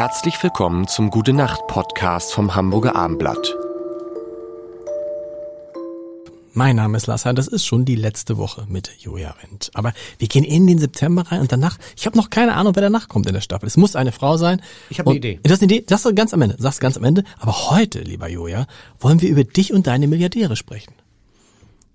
Herzlich willkommen zum Gute Nacht Podcast vom Hamburger Armblatt. Mein Name ist Lars Hein, das ist schon die letzte Woche mit Joja Wendt. Aber wir gehen in den September rein und danach, ich habe noch keine Ahnung, wer danach kommt in der Staffel. Es muss eine Frau sein. Ich habe eine Idee. Du hast eine Idee, sagst du ganz am Ende, sagst du ganz am Ende. Aber heute, lieber Joja, wollen wir über dich und deine Milliardäre sprechen.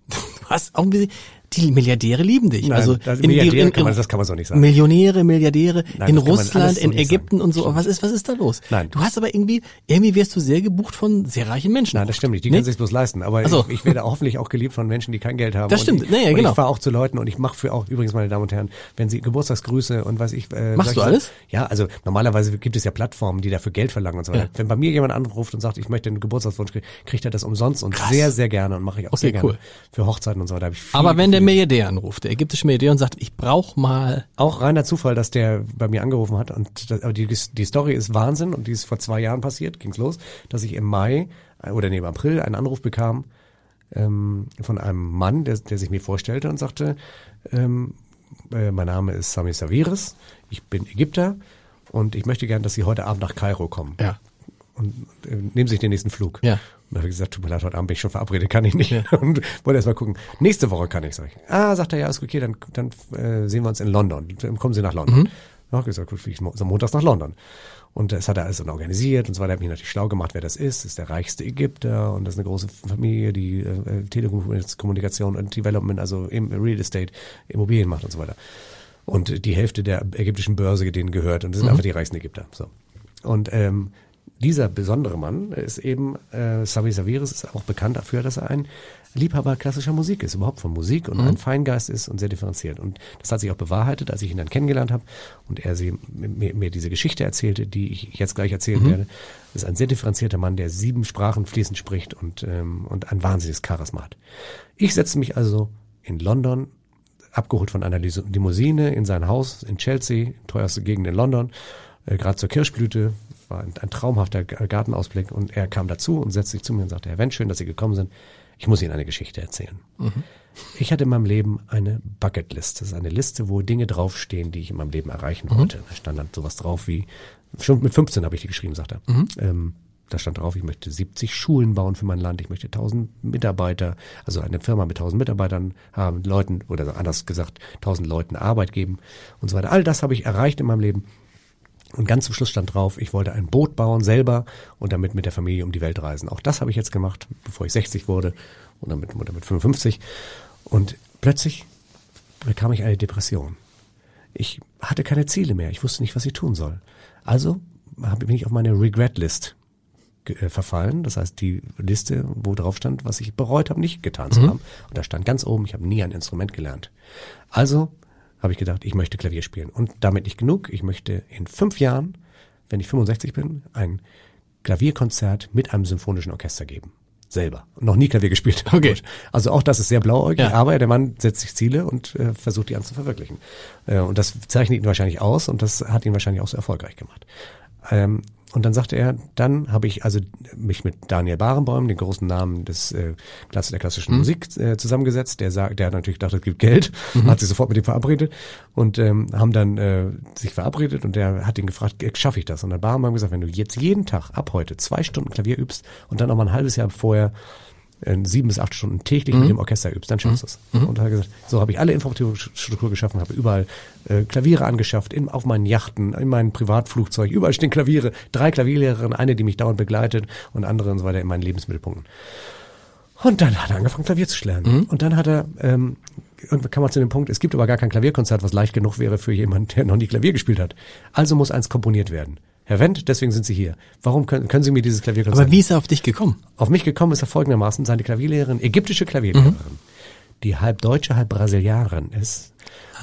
Du hast auch ein bisschen, die Milliardäre lieben dich. Nein, also das, in, Milliardäre in, in, kann man, das kann man so nicht sagen. Millionäre, Milliardäre Nein, in Russland, so in Ägypten sagen. und so. Was ist, was ist da los? Nein. Du hast aber irgendwie, irgendwie wirst du sehr gebucht von sehr reichen Menschen. Nein, das stimmt nicht. Die Nee? können sich bloß leisten. Aber Ach so. ich, ich werde hoffentlich auch geliebt von Menschen, die kein Geld haben. Das stimmt. Ich, Nee, ja, und genau. Ich fahre auch zu Leuten und ich mache für auch übrigens, meine Damen und Herren, wenn Sie Geburtstagsgrüße und weiß ich. Äh, Machst du alles? Ja, also normalerweise gibt es ja Plattformen, die dafür Geld verlangen und so weiter. Ja. Wenn bei mir jemand anruft und sagt, ich möchte einen Geburtstagswunsch, kriegt er das umsonst und Krass. sehr, sehr gerne und mache ich auch Okay, sehr gerne cool. für Hochzeiten und so weiter. Aber wenn der Milliardär anruft, der ägyptische Milliardär und sagt, ich brauche mal, Auch reiner Zufall, dass der bei mir angerufen hat. Und das, aber die, die Story ist Wahnsinn und die ist vor zwei Jahren passiert, ging's los, dass ich im Mai äh, oder nee, im April einen Anruf bekam ähm, von einem Mann, der, der sich mir vorstellte und sagte, ähm, äh, mein Name ist Sami Saviris, ich bin Ägypter und ich möchte gern, dass Sie heute Abend nach Kairo kommen. ja, Und äh, nehmen Sie sich den nächsten Flug. Ja. Und habe ich gesagt, tut mir leid, heute Abend bin ich schon verabredet, kann ich nicht. Ja. Und wollte erst mal gucken. Nächste Woche kann ich, sag ich. Ah, sagt er, ja, ist okay, dann, dann äh, sehen wir uns in London. Dann kommen Sie nach London. Mhm. Ich gesagt, gut, fliege ich so montags nach London. Und das hat er alles dann organisiert und so weiter. Hat mich natürlich schlau gemacht, wer das ist. Das ist der reichste Ägypter und das ist eine große Familie, die äh, Telekommunikation und Development, also im Real Estate, Immobilien macht und so weiter. Und die Hälfte der ägyptischen Börse denen gehört und das sind einfach die reichsten Ägypter. So. Und ähm, dieser besondere Mann ist eben, äh, Savi Saviris ist auch bekannt dafür, dass er ein Liebhaber klassischer Musik ist, überhaupt von Musik und ein Feingeist ist und sehr differenziert. Und das hat sich auch bewahrheitet, als ich ihn dann kennengelernt habe und er sie, mir, mir diese Geschichte erzählte, die ich jetzt gleich erzählen werde. Das ist ein sehr differenzierter Mann, der sieben Sprachen fließend spricht und, ähm, und ein wahnsinniges Charisma hat. Ich setze mich also in London abgeholt von einer Limousine in sein Haus in Chelsea, teuerste Gegend in London, äh, gerade zur Kirschblüte, war ein, ein traumhafter Gartenausblick und er kam dazu und setzte sich zu mir und sagte, Herr Wendt, schön, dass Sie gekommen sind. Ich muss Ihnen eine Geschichte erzählen. Ich hatte in meinem Leben eine Bucketlist. Das ist eine Liste, wo Dinge draufstehen, die ich in meinem Leben erreichen wollte. Da stand dann sowas drauf wie, schon mit 15 habe ich die geschrieben, sagt er. Ähm, da stand drauf, ich möchte 70 Schulen bauen für mein Land, ich möchte 1000 Mitarbeiter, also eine Firma mit 1000 Mitarbeitern haben, Leuten, oder anders gesagt, 1000 Leuten Arbeit geben und so weiter. All das habe ich erreicht in meinem Leben. Und ganz zum Schluss stand drauf, ich wollte ein Boot bauen selber und damit mit der Familie um die Welt reisen. Auch das habe ich jetzt gemacht, bevor ich 60 wurde und damit, oder mit 55. Und plötzlich bekam ich eine Depression. Ich hatte keine Ziele mehr. Ich wusste nicht, was ich tun soll. Also habe- bin ich auf meine Regret-List äh, verfallen. Das heißt, die Liste, wo drauf stand, was ich bereut habe, nicht getan zu haben. Und da stand ganz oben, ich habe nie ein Instrument gelernt. Also habe ich gedacht, ich möchte Klavier spielen. Und damit nicht genug. Ich möchte in fünf Jahren, wenn ich 65 bin, ein Klavierkonzert mit einem symphonischen Orchester geben. Selber. Noch nie Klavier gespielt. Okay. Gut. Also auch das ist sehr blauäugig, Ja. aber der Mann setzt sich Ziele und äh, versucht die an zu verwirklichen. Äh, und das zeichnet ihn wahrscheinlich aus und das hat ihn wahrscheinlich auch so erfolgreich gemacht. Ähm, und dann sagte er, dann habe ich also mich mit Daniel Barenboim, den großen Namen des äh, Klasse der klassischen Musik, äh, zusammengesetzt. Der sagt, der hat natürlich gedacht, es gibt Geld, hat sich sofort mit ihm verabredet und ähm, haben dann äh, sich verabredet und der hat ihn gefragt, äh, schaffe ich das? Und dann Barenboim gesagt, wenn du jetzt jeden Tag ab heute zwei Stunden Klavier übst und dann noch mal ein halbes Jahr vorher sieben bis acht Stunden täglich mit dem Orchester übst, dann schaffst du es. Und er hat gesagt, so habe ich alle Infrastruktur geschaffen, habe überall äh, Klaviere angeschafft, in, auf meinen Yachten, in meinen Privatflugzeug, überall stehen Klaviere, drei Klavierlehrerinnen, eine, die mich dauernd begleitet und andere und so weiter in meinen Lebensmittelpunkten. Und dann hat er angefangen, Klavier zu lernen. Und dann hat er, ähm, irgendwann kam er zu dem Punkt, es gibt aber gar kein Klavierkonzert, was leicht genug wäre für jemanden, der noch nie Klavier gespielt hat. Also muss eins komponiert werden. Herr Wendt, deswegen sind Sie hier. Warum können, können Sie mir dieses Klavierkonzert aber wie ist er auf dich gekommen? auf mich gekommen ist er folgendermaßen, seine Klavierlehrerin, ägyptische Klavierlehrerin, Mhm. die halb Deutsche, halb Brasilianerin ist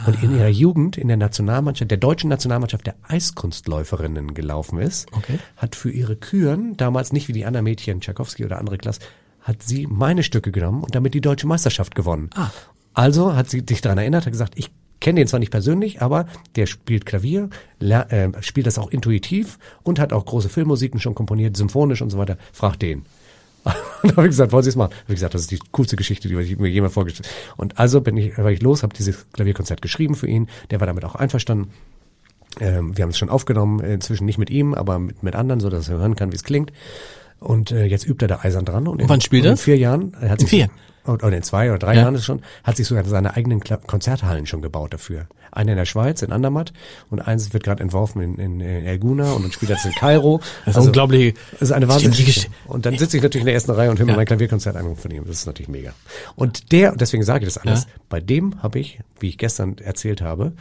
und in ihrer Jugend in der Nationalmannschaft, der deutschen Nationalmannschaft der Eiskunstläuferinnen gelaufen ist, Okay. hat für ihre Küren, damals nicht wie die anderen Mädchen, Tchaikovsky oder andere Klasse, hat sie meine Stücke genommen und damit die deutsche Meisterschaft gewonnen. Ah. Also hat sie sich daran erinnert, hat gesagt, ich kenne den zwar nicht persönlich, aber der spielt Klavier, äh, spielt das auch intuitiv und hat auch große Filmmusiken schon komponiert, symphonisch und so weiter. Frag den. Und da habe ich gesagt, wollen Sie es machen? Habe ich gesagt, das ist die coolste Geschichte, die ich mir jemand vorgestellt Und also bin ich, war ich los, habe dieses Klavierkonzert geschrieben für ihn. Der war damit auch einverstanden. Ähm, wir haben es schon aufgenommen, inzwischen nicht mit ihm, aber mit, mit anderen, so dass er hören kann, wie es klingt. Und äh, jetzt übt er da eisern dran. Und, Und wann spielt und er? In vier Jahren. Er hat In sich vier? Oder in zwei oder drei Ja. Jahren ist es schon, hat sich sogar seine eigenen Konzerthallen schon gebaut dafür. Eine in der Schweiz, in Andermatt, und eins wird gerade entworfen in, in, in Elguna und dann spielt er jetzt in Kairo. Das ist unglaublich. Das ist eine. Gesch- Und dann sitze ich natürlich in der ersten Reihe und höre mir Ja. mein Klavierkonzert an von ihm. Das ist natürlich mega. Und der, und deswegen sage ich das alles, Ja. bei dem habe ich, wie ich gestern erzählt habe,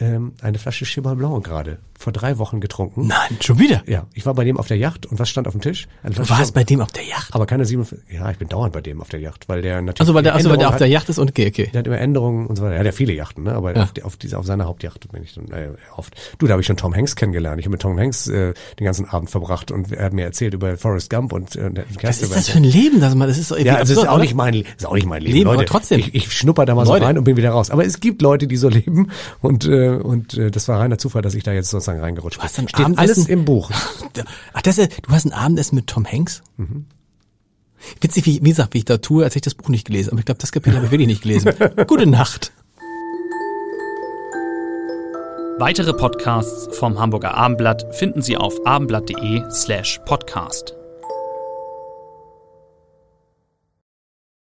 ähm, eine Flasche Blanc gerade vor drei Wochen getrunken. Nein, schon wieder. Ja, ich war bei dem auf der Yacht und was stand auf dem Tisch? Du warst bei dem auf der Yacht. aber keine 47, ja, ich bin dauernd bei dem auf der Yacht, weil der natürlich Also weil der, also weil der auf der hat. Yacht ist und okay, okay. Der hat immer Änderungen und so weiter. Er hat ja viele Yachten, ne? aber Ja. auf, auf, diese, auf seiner Hauptjacht bin ich dann äh, oft. Du, da habe ich schon Tom Hanks kennengelernt. Ich habe mit Tom Hanks äh, den ganzen Abend verbracht und er hat mir erzählt über Forrest Gump und äh, Was ist das für ein Leben? Das, das ist so ja, also es ist auch oder? nicht mein, ist auch nicht mein Leben, Leben, Leute. aber trotzdem. Ich, ich schnupper da mal Leute. so rein und bin wieder raus. Aber es gibt Leute, die so leben und äh, und äh, das war reiner Zufall, dass ich da jetzt sozusagen reingerutscht Du hast bin. ein Steht Abendessen- alles im Buch. Ach, das ist, du hast ein Abendessen mit Tom Hanks? Witzig, wie, wie gesagt, wie ich da tue, als hätte ich das Buch nicht gelesen. Aber ich glaube, das Kapitel habe ich wirklich nicht gelesen. Gute Nacht. Weitere Podcasts vom Hamburger Abendblatt finden Sie auf abendblatt.de slash podcast.